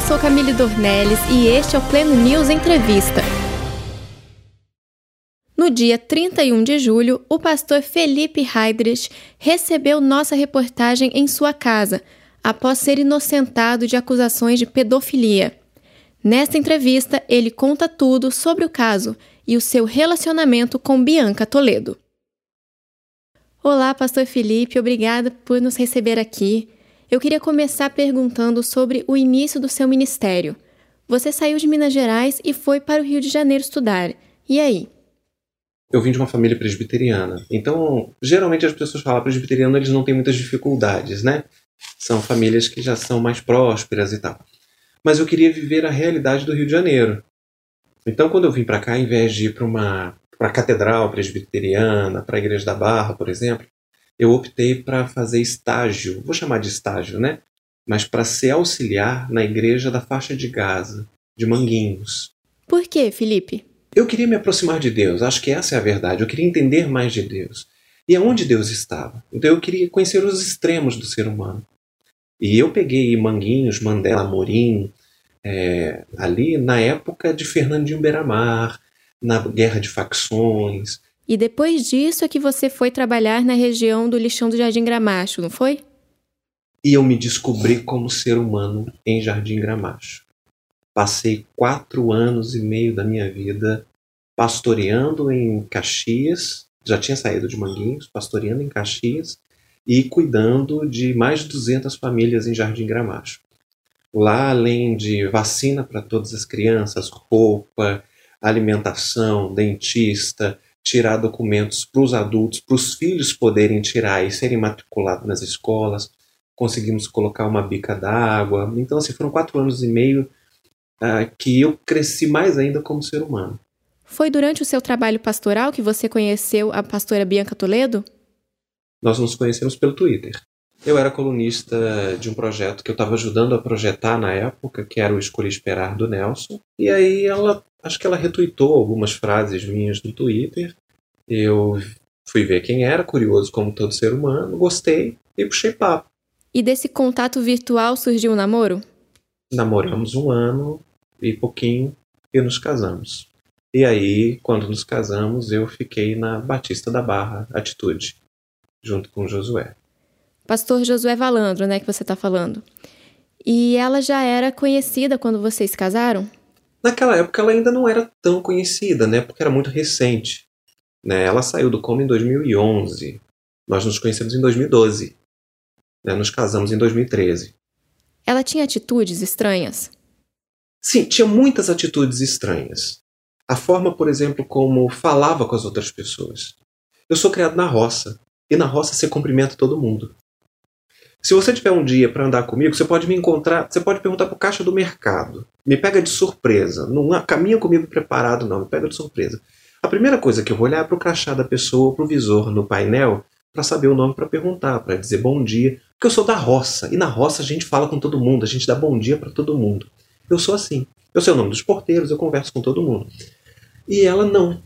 eu sou Camille Dornelles e este é o Pleno News Entrevista. No dia 31 de julho, o pastor Felipe Heidrich recebeu nossa reportagem em sua casa, após ser inocentado de acusações de pedofilia. Nesta entrevista, ele conta tudo sobre o caso e o seu relacionamento com Bianca Toledo. Olá, pastor Felipe, obrigada por nos receber aqui. Eu queria começar perguntando sobre o início do seu ministério. Você saiu de Minas Gerais e foi para o Rio de Janeiro estudar. E aí? Eu vim de uma família presbiteriana. Então, geralmente as pessoas falam presbiteriano, eles não têm muitas dificuldades, né? São famílias que já são mais prósperas e tal. Mas eu queria viver a realidade do Rio de Janeiro. Então, quando eu vim para cá, ao invés de ir para uma pra catedral presbiteriana, para a Igreja da Barra, por exemplo, eu optei para fazer estágio, vou chamar de estágio, né? Mas para ser auxiliar na Igreja da Faixa de Gaza, de Manguinhos. Por que, Felipe? Eu queria me aproximar de Deus, acho que essa é a verdade. Eu queria entender mais de Deus. E aonde Deus estava. Então eu queria conhecer os extremos do ser humano. E eu peguei Manguinhos, Mandela, Morim, é, ali na época de Fernandinho Beiramar, na guerra de facções. E depois disso é que você foi trabalhar na região do lixão do Jardim Gramacho, não foi? E eu me descobri como ser humano em Jardim Gramacho. Passei quatro anos e meio da minha vida pastoreando em Caxias, já tinha saído de Manguinhos, pastoreando em Caxias e cuidando de mais de 200 famílias em Jardim Gramacho. Lá, além de vacina para todas as crianças, roupa, alimentação, dentista, tirar documentos para os adultos, para os filhos poderem tirar e serem matriculados nas escolas, conseguimos colocar uma bica d'água. Então, assim, foram quatro anos e meio uh, que eu cresci mais ainda como ser humano. Foi durante o seu trabalho pastoral que você conheceu a pastora Bianca Toledo? Nós nos conhecemos pelo Twitter. Eu era colunista de um projeto que eu estava ajudando a projetar na época, que era o Escolhi Esperar do Nelson. E aí ela, acho que ela retuitou algumas frases minhas no Twitter. Eu fui ver quem era, curioso como todo ser humano, gostei e puxei papo. E desse contato virtual surgiu um namoro? namoramos um ano e pouquinho e nos casamos. E aí, quando nos casamos, eu fiquei na Batista da Barra Atitude, junto com Josué. Pastor Josué Valandro, né, que você está falando. E ela já era conhecida quando vocês casaram? Naquela época ela ainda não era tão conhecida, né, porque era muito recente. Né? Ela saiu do Como em 2011. Nós nos conhecemos em 2012. Né? Nos casamos em 2013. Ela tinha atitudes estranhas? Sim, tinha muitas atitudes estranhas. A forma, por exemplo, como falava com as outras pessoas. Eu sou criado na roça, e na roça você cumprimenta todo mundo. Se você tiver um dia para andar comigo, você pode me encontrar, você pode perguntar pro caixa do mercado. Me pega de surpresa. Não caminha comigo preparado, não, me pega de surpresa. A primeira coisa que eu vou olhar é pro crachá da pessoa ou pro visor no painel para saber o nome para perguntar, para dizer bom dia. Porque eu sou da roça, e na roça a gente fala com todo mundo, a gente dá bom dia para todo mundo. Eu sou assim. Eu sei o nome dos porteiros, eu converso com todo mundo. E ela não.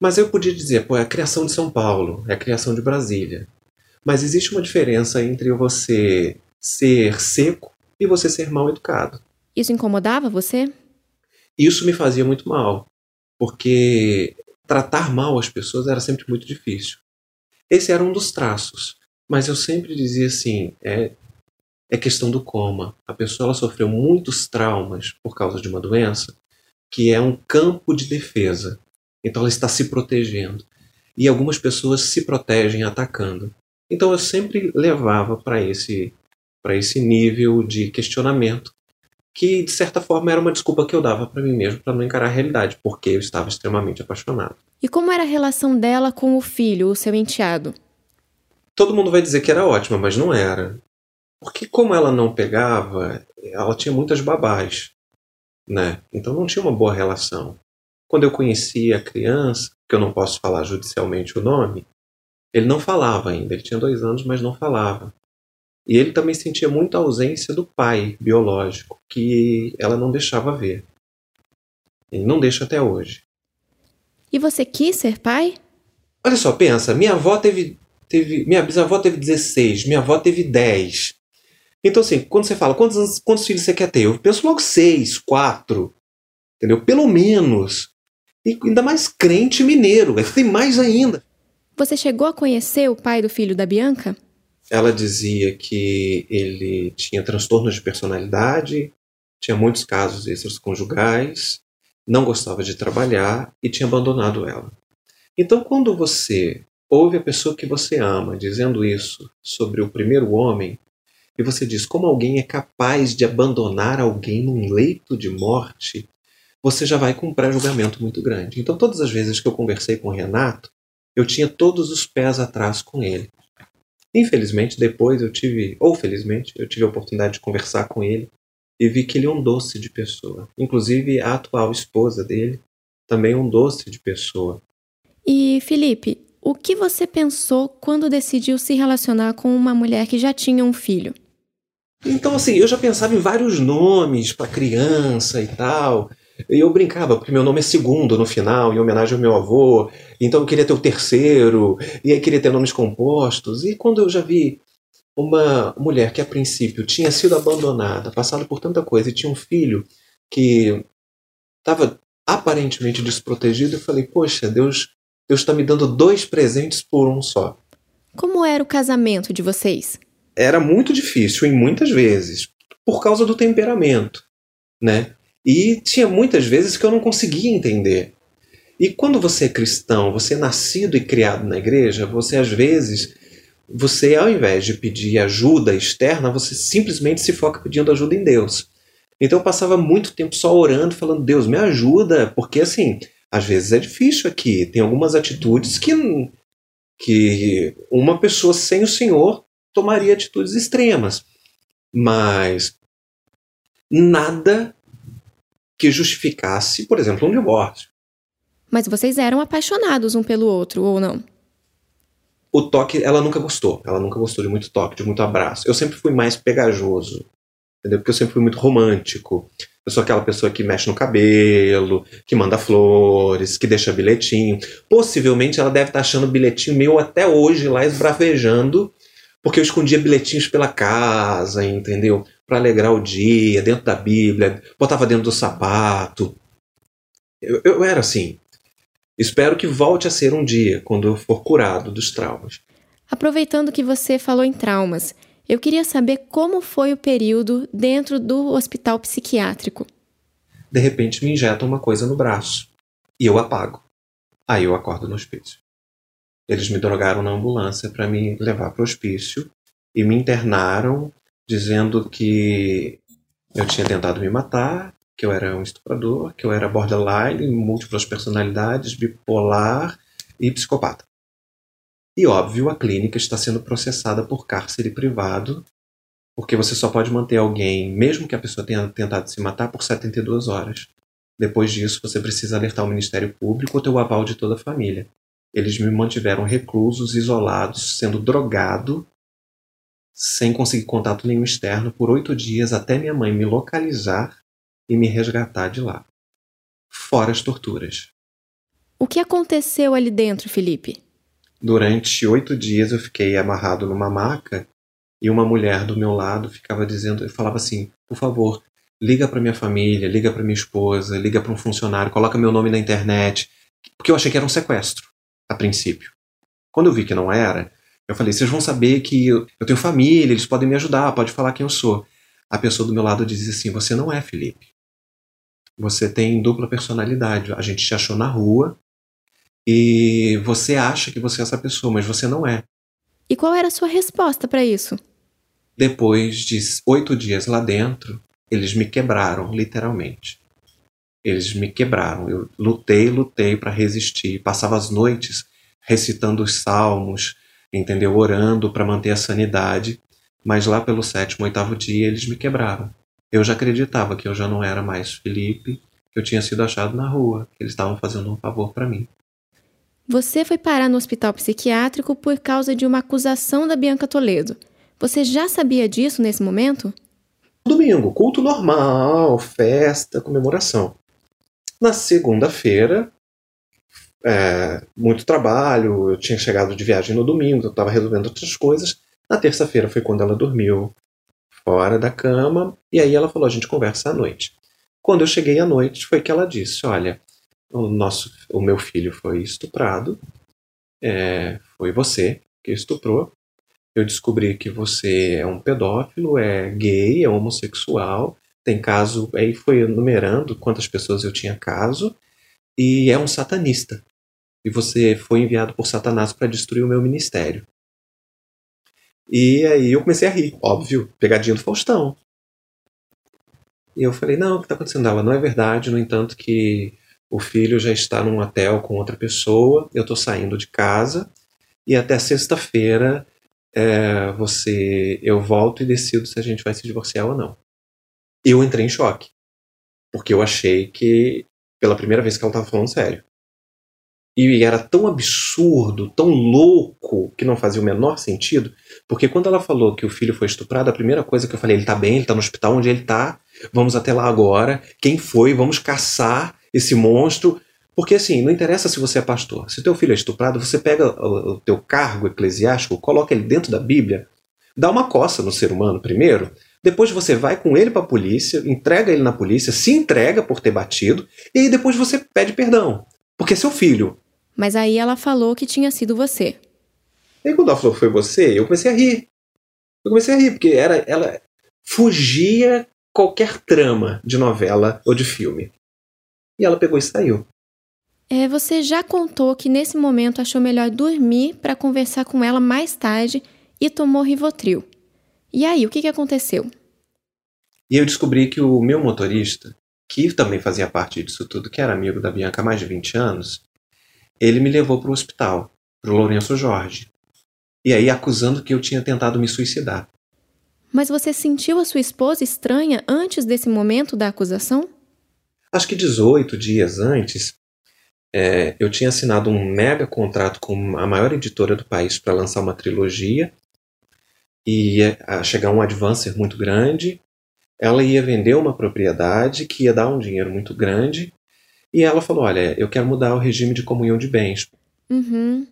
Mas eu podia dizer, pô, é a criação de São Paulo, é a criação de Brasília. Mas existe uma diferença entre você ser seco e você ser mal educado. Isso incomodava você? Isso me fazia muito mal, porque tratar mal as pessoas era sempre muito difícil. Esse era um dos traços. Mas eu sempre dizia assim, é, é questão do coma. A pessoa ela sofreu muitos traumas por causa de uma doença que é um campo de defesa. Então ela está se protegendo. E algumas pessoas se protegem atacando. Então eu sempre levava para esse para esse nível de questionamento que de certa forma era uma desculpa que eu dava para mim mesmo para não encarar a realidade, porque eu estava extremamente apaixonado. E como era a relação dela com o filho, o seu enteado? todo mundo vai dizer que era ótima, mas não era. Porque como ela não pegava, ela tinha muitas babás, né? Então não tinha uma boa relação. Quando eu conheci a criança, que eu não posso falar judicialmente o nome, ele não falava ainda. Ele tinha dois anos, mas não falava. E ele também sentia muita ausência do pai biológico, que ela não deixava ver. Ele não deixa até hoje. E você quis ser pai? Olha só, pensa, minha avó teve teve. Minha bisavó teve 16, minha avó teve 10. Então, assim, quando você fala quantos, quantos filhos você quer ter, eu penso logo seis, quatro, entendeu? Pelo menos. E ainda mais crente mineiro, tem mais ainda. Você chegou a conhecer o pai do filho da Bianca? Ela dizia que ele tinha transtornos de personalidade, tinha muitos casos extraconjugais, não gostava de trabalhar e tinha abandonado ela. Então, quando você ouve a pessoa que você ama dizendo isso sobre o primeiro homem, e você diz como alguém é capaz de abandonar alguém num leito de morte, você já vai com um pré-julgamento muito grande. Então, todas as vezes que eu conversei com o Renato, eu tinha todos os pés atrás com ele. Infelizmente, depois eu tive, ou felizmente, eu tive a oportunidade de conversar com ele e vi que ele é um doce de pessoa. Inclusive, a atual esposa dele também é um doce de pessoa. E, Felipe, o que você pensou quando decidiu se relacionar com uma mulher que já tinha um filho? Então, assim, eu já pensava em vários nomes para criança e tal. E eu brincava, porque meu nome é segundo no final, em homenagem ao meu avô. Então eu queria ter o terceiro, e aí queria ter nomes compostos. E quando eu já vi uma mulher que a princípio tinha sido abandonada, passado por tanta coisa, e tinha um filho que estava aparentemente desprotegido, eu falei, poxa, Deus Deus está me dando dois presentes por um só. Como era o casamento de vocês? Era muito difícil, em muitas vezes, por causa do temperamento, né? E tinha muitas vezes que eu não conseguia entender. E quando você é cristão, você é nascido e criado na igreja, você às vezes, você ao invés de pedir ajuda externa, você simplesmente se foca pedindo ajuda em Deus. Então eu passava muito tempo só orando, falando: Deus, me ajuda, porque assim, às vezes é difícil aqui. Tem algumas atitudes que, que uma pessoa sem o Senhor tomaria atitudes extremas. Mas nada que justificasse, por exemplo, um divórcio. Mas vocês eram apaixonados um pelo outro, ou não? O toque, ela nunca gostou. Ela nunca gostou de muito toque, de muito abraço. Eu sempre fui mais pegajoso, entendeu? Porque eu sempre fui muito romântico. Eu sou aquela pessoa que mexe no cabelo, que manda flores, que deixa bilhetinho. Possivelmente ela deve estar achando bilhetinho meu até hoje lá esbravejando, porque eu escondia bilhetinhos pela casa, entendeu? Para alegrar o dia, dentro da Bíblia, botava dentro do sapato. Eu, eu era assim. Espero que volte a ser um dia, quando eu for curado dos traumas. Aproveitando que você falou em traumas, eu queria saber como foi o período dentro do hospital psiquiátrico. De repente me injetam uma coisa no braço e eu apago. Aí eu acordo no hospício. Eles me drogaram na ambulância para me levar para o hospício e me internaram dizendo que eu tinha tentado me matar, que eu era um estuprador, que eu era borderline, múltiplas personalidades, bipolar e psicopata. E óbvio, a clínica está sendo processada por cárcere privado, porque você só pode manter alguém, mesmo que a pessoa tenha tentado se matar, por 72 horas. Depois disso, você precisa alertar o Ministério Público ou ter o aval de toda a família. Eles me mantiveram reclusos, isolados, sendo drogado sem conseguir contato nenhum externo por oito dias até minha mãe me localizar e me resgatar de lá. Fora as torturas. O que aconteceu ali dentro, Felipe? Durante oito dias eu fiquei amarrado numa maca e uma mulher do meu lado ficava dizendo, falava assim: por favor, liga para minha família, liga para minha esposa, liga para um funcionário, coloca meu nome na internet, porque eu achei que era um sequestro a princípio. Quando eu vi que não era, eu falei, vocês vão saber que eu, eu tenho família, eles podem me ajudar, pode falar quem eu sou. A pessoa do meu lado dizia assim: Você não é Felipe. Você tem dupla personalidade. A gente te achou na rua e você acha que você é essa pessoa, mas você não é. E qual era a sua resposta para isso? Depois de oito dias lá dentro, eles me quebraram, literalmente. Eles me quebraram. Eu lutei, lutei para resistir. Passava as noites recitando os salmos, entendeu? Orando para manter a sanidade, mas lá pelo sétimo, oitavo dia eles me quebraram. Eu já acreditava que eu já não era mais Felipe, que eu tinha sido achado na rua, que eles estavam fazendo um favor para mim. Você foi parar no hospital psiquiátrico por causa de uma acusação da Bianca Toledo. Você já sabia disso nesse momento? Domingo, culto normal, festa, comemoração. Na segunda-feira, é, muito trabalho, eu tinha chegado de viagem no domingo, eu estava resolvendo outras coisas. Na terça-feira foi quando ela dormiu. fora da cama, e aí ela falou: a gente conversa à noite. Quando eu cheguei à noite, foi que ela disse: olha, o, nosso, o meu filho foi estuprado, é, foi você que estuprou. Eu descobri que você é um pedófilo, é gay, é homossexual, tem caso. Aí foi enumerando quantas pessoas eu tinha caso, e é um satanista. E você foi enviado por Satanás para destruir o meu ministério. E aí eu comecei a rir, óbvio, pegadinha do Faustão. E eu falei, não, o que está acontecendo? Ela não é verdade, no entanto que o filho já está num hotel com outra pessoa, eu estou saindo de casa e até sexta-feira é, você, eu volto e decido se a gente vai se divorciar ou não. Eu entrei em choque, porque eu achei que pela primeira vez que ela estava falando sério. E era tão absurdo, tão louco, que não fazia o menor sentido, porque quando ela falou que o filho foi estuprado, a primeira coisa que eu falei, ele tá bem, ele tá no hospital onde ele tá, vamos até lá agora, quem foi, vamos caçar esse monstro. Porque assim, não interessa se você é pastor. Se teu filho é estuprado, você pega o, teu cargo eclesiástico, coloca ele dentro da Bíblia, dá uma coça no ser humano primeiro, depois você vai com ele para a polícia, entrega ele na polícia, se entrega por ter batido, e aí depois você pede perdão. Porque é seu filho. Mas aí ela falou que tinha sido você. E aí quando ela falou que foi você, eu comecei a rir. Eu comecei a rir, porque era, ela fugia qualquer trama de novela ou de filme. E ela pegou e saiu. É, você já contou que nesse momento achou melhor dormir para conversar com ela mais tarde e tomou Rivotril. E aí, o que, que aconteceu? E eu descobri que o meu motorista, que também fazia parte disso tudo, que era amigo da Bianca há mais de 20 anos, ele me levou para o hospital, para o Lourenço Jorge. E aí acusando que eu tinha tentado me suicidar. Mas você sentiu a sua esposa estranha antes desse momento da acusação? Acho que 18 dias antes, é, eu tinha assinado um mega contrato com a maior editora do país para lançar uma trilogia e ia chegar um advancer muito grande. Ela ia vender uma propriedade que ia dar um dinheiro muito grande. E ela falou: Olha, eu quero mudar o regime de comunhão de bens. Uhum.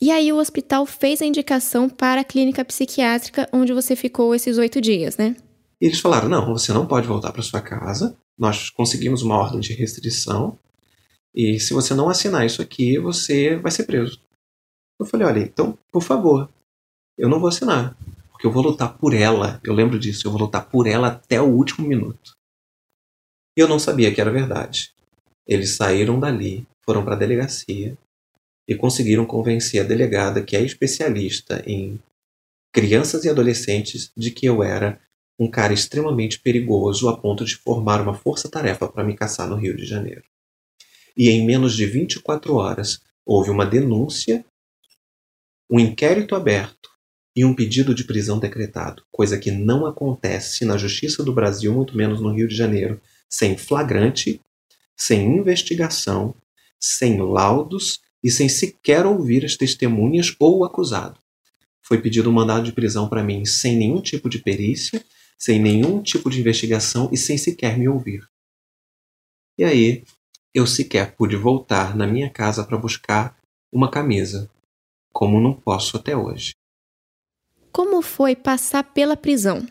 E aí o hospital fez a indicação para a clínica psiquiátrica onde você ficou esses oito dias, né? E eles falaram: Não, você não pode voltar para sua casa nós conseguimos uma ordem de restrição e se você não assinar isso aqui, você vai ser preso. Eu falei, olha, então, por favor, eu não vou assinar, porque eu vou lutar por ela. Eu lembro disso, eu vou lutar por ela até o último minuto. E eu não sabia que era verdade. Eles saíram dali, foram para a delegacia e conseguiram convencer a delegada, que é especialista em crianças e adolescentes, de que eu era um cara extremamente perigoso a ponto de formar uma força-tarefa para me caçar no Rio de Janeiro. E em menos de 24 horas houve uma denúncia, um inquérito aberto e um pedido de prisão decretado, coisa que não acontece na Justiça do Brasil, muito menos no Rio de Janeiro, sem flagrante, sem investigação, sem laudos e sem sequer ouvir as testemunhas ou o acusado. Foi pedido um mandado de prisão para mim sem nenhum tipo de perícia sem nenhum tipo de investigação e sem sequer me ouvir. E aí, eu sequer pude voltar na minha casa para buscar uma camisa, como não posso até hoje. Como foi passar pela prisão?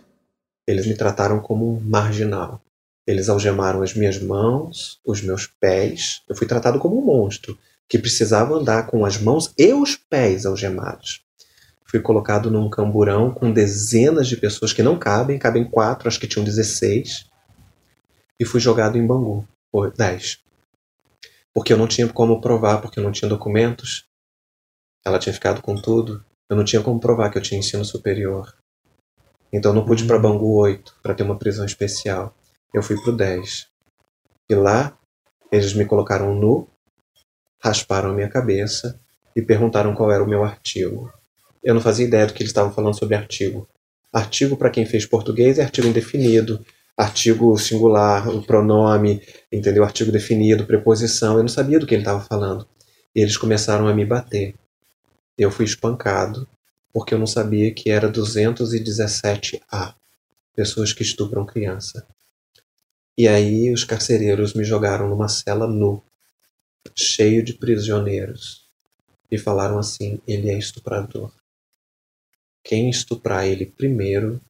Eles me trataram como marginal. Eles algemaram as minhas mãos, os meus pés. Eu fui tratado como um monstro que precisava andar com as mãos e os pés algemados. Fui colocado num camburão com dezenas de pessoas que não cabem, cabem quatro, acho que tinham 16. E fui jogado em Bangu, por 10. Porque eu não tinha como provar, porque eu não tinha documentos. Ela tinha ficado com tudo. Eu não tinha como provar que eu tinha ensino superior. Então não pude ir para Bangu 8 para ter uma prisão especial. Eu fui pro 10. E lá eles me colocaram nu, rasparam a minha cabeça e perguntaram qual era o meu artigo. Eu não fazia ideia do que eles estavam falando sobre artigo. Artigo, para quem fez português, é artigo indefinido, artigo singular, o pronome, entendeu? Artigo definido, preposição. Eu não sabia do que ele estava falando. E eles começaram a me bater. Eu fui espancado porque eu não sabia que era 217A pessoas que estupram criança. E aí os carcereiros me jogaram numa cela nu, cheio de prisioneiros, e falaram assim: ele é estuprador. Quem estuprar ele primeiro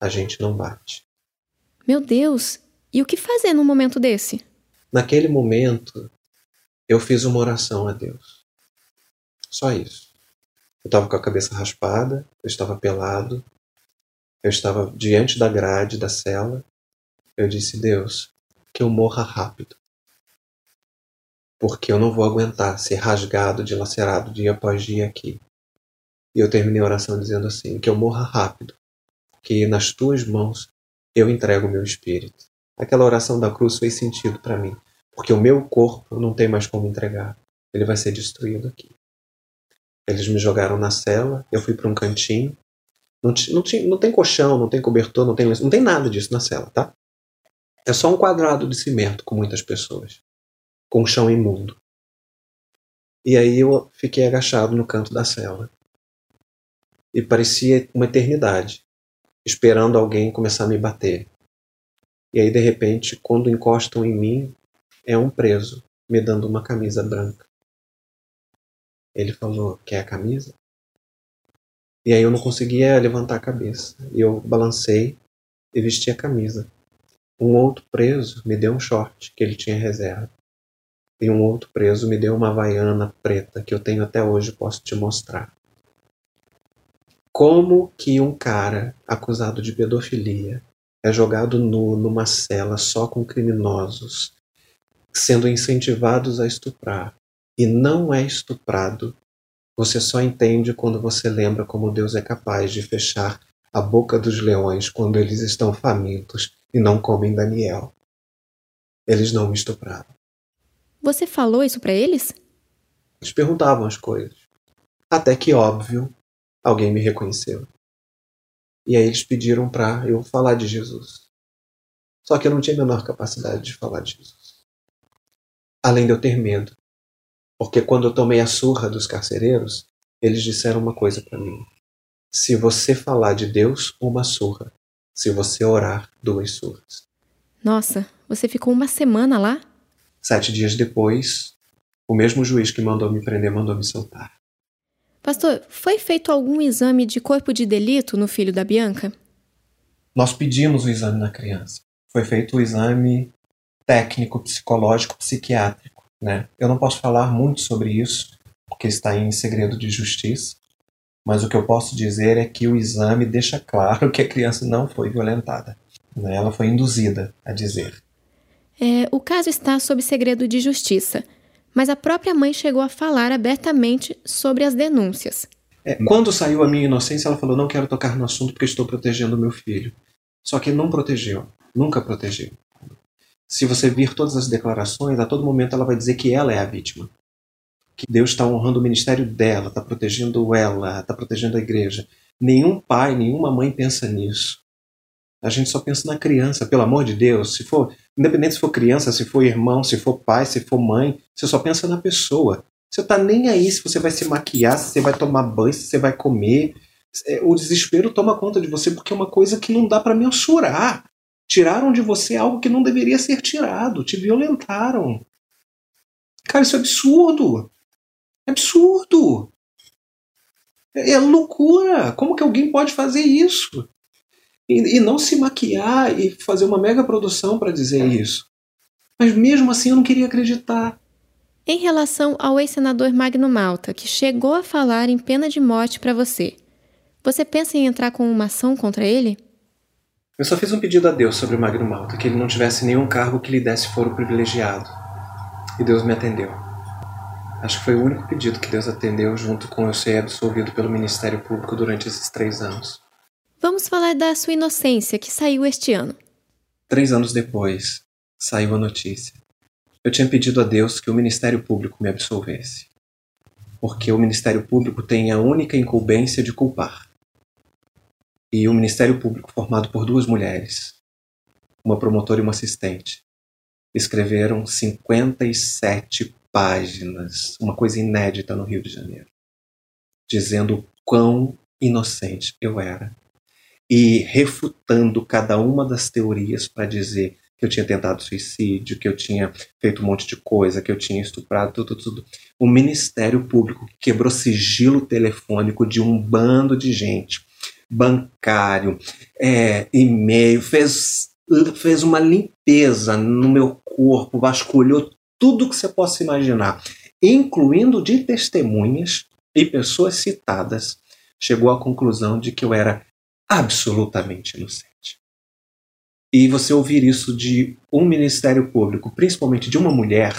a gente não bate. Meu Deus! E o que fazer num momento desse? Naquele momento, eu fiz uma oração a Deus. Só isso. Eu estava com a cabeça raspada, eu estava pelado, eu estava diante da grade da cela. Eu disse: Deus, que eu morra rápido. Porque eu não vou aguentar ser rasgado, dilacerado dia após dia aqui. E eu terminei a oração dizendo assim: que eu morra rápido, que nas tuas mãos eu entrego o meu espírito. Aquela oração da cruz fez sentido para mim, porque o meu corpo não tem mais como entregar. Ele vai ser destruído aqui. Eles me jogaram na cela, eu fui para um cantinho. Não, não, não tem colchão, não tem cobertor, não tem, não tem nada disso na cela, tá? É só um quadrado de cimento com muitas pessoas, com um chão imundo. E aí eu fiquei agachado no canto da cela. E parecia uma eternidade, esperando alguém começar a me bater. E aí, de repente, quando encostam em mim, é um preso me dando uma camisa branca. Ele falou: Quer a camisa? E aí eu não conseguia levantar a cabeça. E eu balancei e vesti a camisa. Um outro preso me deu um short que ele tinha reserva. E um outro preso me deu uma havaiana preta que eu tenho até hoje posso te mostrar. Como que um cara acusado de pedofilia é jogado nu numa cela só com criminosos, sendo incentivados a estuprar, e não é estuprado, você só entende quando você lembra como Deus é capaz de fechar a boca dos leões quando eles estão famintos e não comem Daniel. Eles não me estupraram. Você falou isso para eles? Eles perguntavam as coisas. Até que, óbvio, alguém me reconheceu. E aí eles pediram para eu falar de Jesus. Só que eu não tinha a menor capacidade de falar de Jesus. Além de eu ter medo. Porque quando eu tomei a surra dos carcereiros, eles disseram uma coisa para mim. Se você falar de Deus, uma surra. Se você orar, duas surras. Nossa, você ficou uma semana lá? Sete dias depois, o mesmo juiz que mandou me prender mandou me soltar. Pastor, foi feito algum exame de corpo de delito no filho da Bianca? Nós pedimos o exame na criança. Foi feito o exame técnico, psicológico, psiquiátrico. Né? Eu não posso falar muito sobre isso, porque está em segredo de justiça, mas o que eu posso dizer é que o exame deixa claro que a criança não foi violentada. Né? Ela foi induzida a dizer. É, o caso está sob segredo de justiça, mas a própria mãe chegou a falar abertamente sobre as denúncias. É, quando saiu a minha inocência, ela falou: Não quero tocar no assunto porque estou protegendo meu filho. Só que não protegeu, nunca protegeu se você vir todas as declarações, a todo momento ela vai dizer que ela é a vítima. Que Deus está honrando o ministério dela, está protegendo ela, está protegendo a igreja. Nenhum pai, nenhuma mãe pensa nisso. A gente só pensa na criança, pelo amor de Deus. Se for, independente se for criança, se for irmão, se for pai, se for mãe, você só pensa na pessoa. Você está nem aí se você vai se maquiar, se você vai tomar banho, se você vai comer. É, o desespero toma conta de você porque é uma coisa que não dá para mensurar. Tiraram de você algo que não deveria ser tirado. Te violentaram. Cara, isso é absurdo. É absurdo. É, é loucura. Como que alguém pode fazer isso? E, e não se maquiar e fazer uma mega produção para dizer isso. Mas mesmo assim eu não queria acreditar. Em relação ao ex-senador Magno Malta, que chegou a falar em pena de morte para você, você pensa em entrar com uma ação contra ele? Eu só fiz um pedido a Deus sobre o Magno Malta, que ele não tivesse nenhum cargo que lhe desse foro privilegiado. E Deus me atendeu. Acho que foi o único pedido que Deus atendeu junto com eu ser absolvido pelo Ministério Público durante esses três anos. Vamos falar da sua inocência, que saiu este ano. Três anos depois, saiu a notícia. Eu tinha pedido a Deus que o Ministério Público me absolvesse. Porque o Ministério Público tem a única incumbência de culpar e um Ministério Público formado por duas mulheres, uma promotora e uma assistente, escreveram 57 páginas, uma coisa inédita no Rio de Janeiro, dizendo quão inocente eu era e refutando cada uma das teorias para dizer que eu tinha tentado suicídio, que eu tinha feito um monte de coisa, que eu tinha estuprado, tudo, tudo. O Ministério Público quebrou sigilo telefônico de um bando de gente bancário, é, e-mail, fez, fez uma limpeza no meu corpo, vasculhou tudo que você possa imaginar, incluindo de testemunhas e pessoas citadas, chegou à conclusão de que eu era absolutamente inocente. E você ouvir isso de um Ministério Público, principalmente de uma mulher,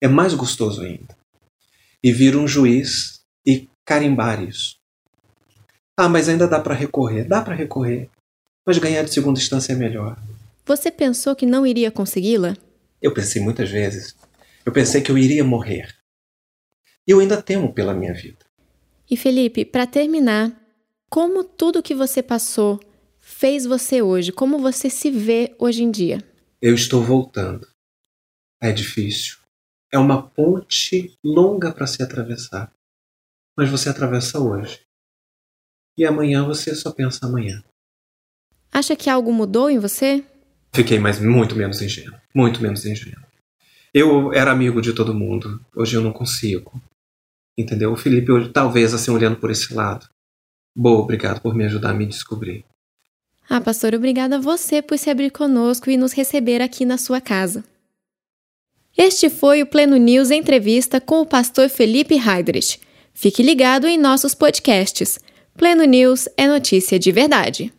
é mais gostoso ainda. E vir um juiz e carimbar isso. Ah, mas ainda dá para recorrer. Dá para recorrer. Mas ganhar de segunda instância é melhor. Você pensou que não iria consegui-la? Eu pensei muitas vezes. Eu pensei que eu iria morrer. E eu ainda temo pela minha vida. E Felipe, para terminar, como tudo que você passou fez você hoje? Como você se vê hoje em dia? Eu estou voltando. É difícil. É uma ponte longa para se atravessar. Mas você atravessa hoje. E amanhã você só pensa amanhã. Acha que algo mudou em você? Fiquei mais muito menos ingênuo. Muito menos ingênuo. Eu era amigo de todo mundo. Hoje eu não consigo. Entendeu? O Felipe, hoje, talvez assim, olhando por esse lado. Boa, obrigado por me ajudar a me descobrir. Ah, pastor, obrigada a você por se abrir conosco e nos receber aqui na sua casa. Este foi o Pleno News Entrevista com o pastor Felipe Heidrich. Fique ligado em nossos podcasts. Pleno News é notícia de verdade.